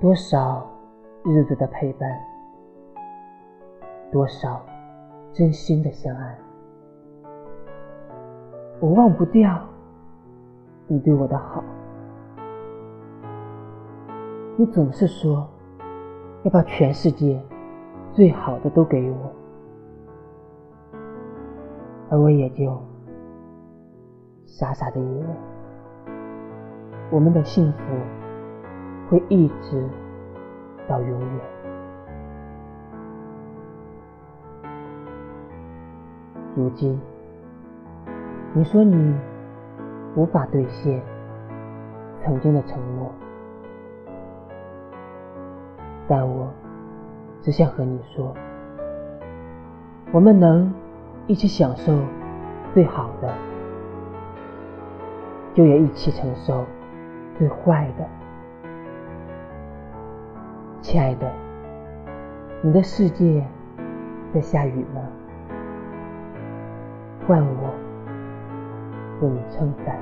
多少日子的陪伴，多少真心的相爱，我忘不掉你对我的好。你总是说要把全世界最好的都给我，而我也就傻傻的以为我们的幸福。会一直到永远。如今，你说你无法兑现曾经的承诺，但我只想和你说，我们能一起享受最好的，就也一起承受最坏的。亲爱的，你的世界在下雨吗？换我为你撑伞。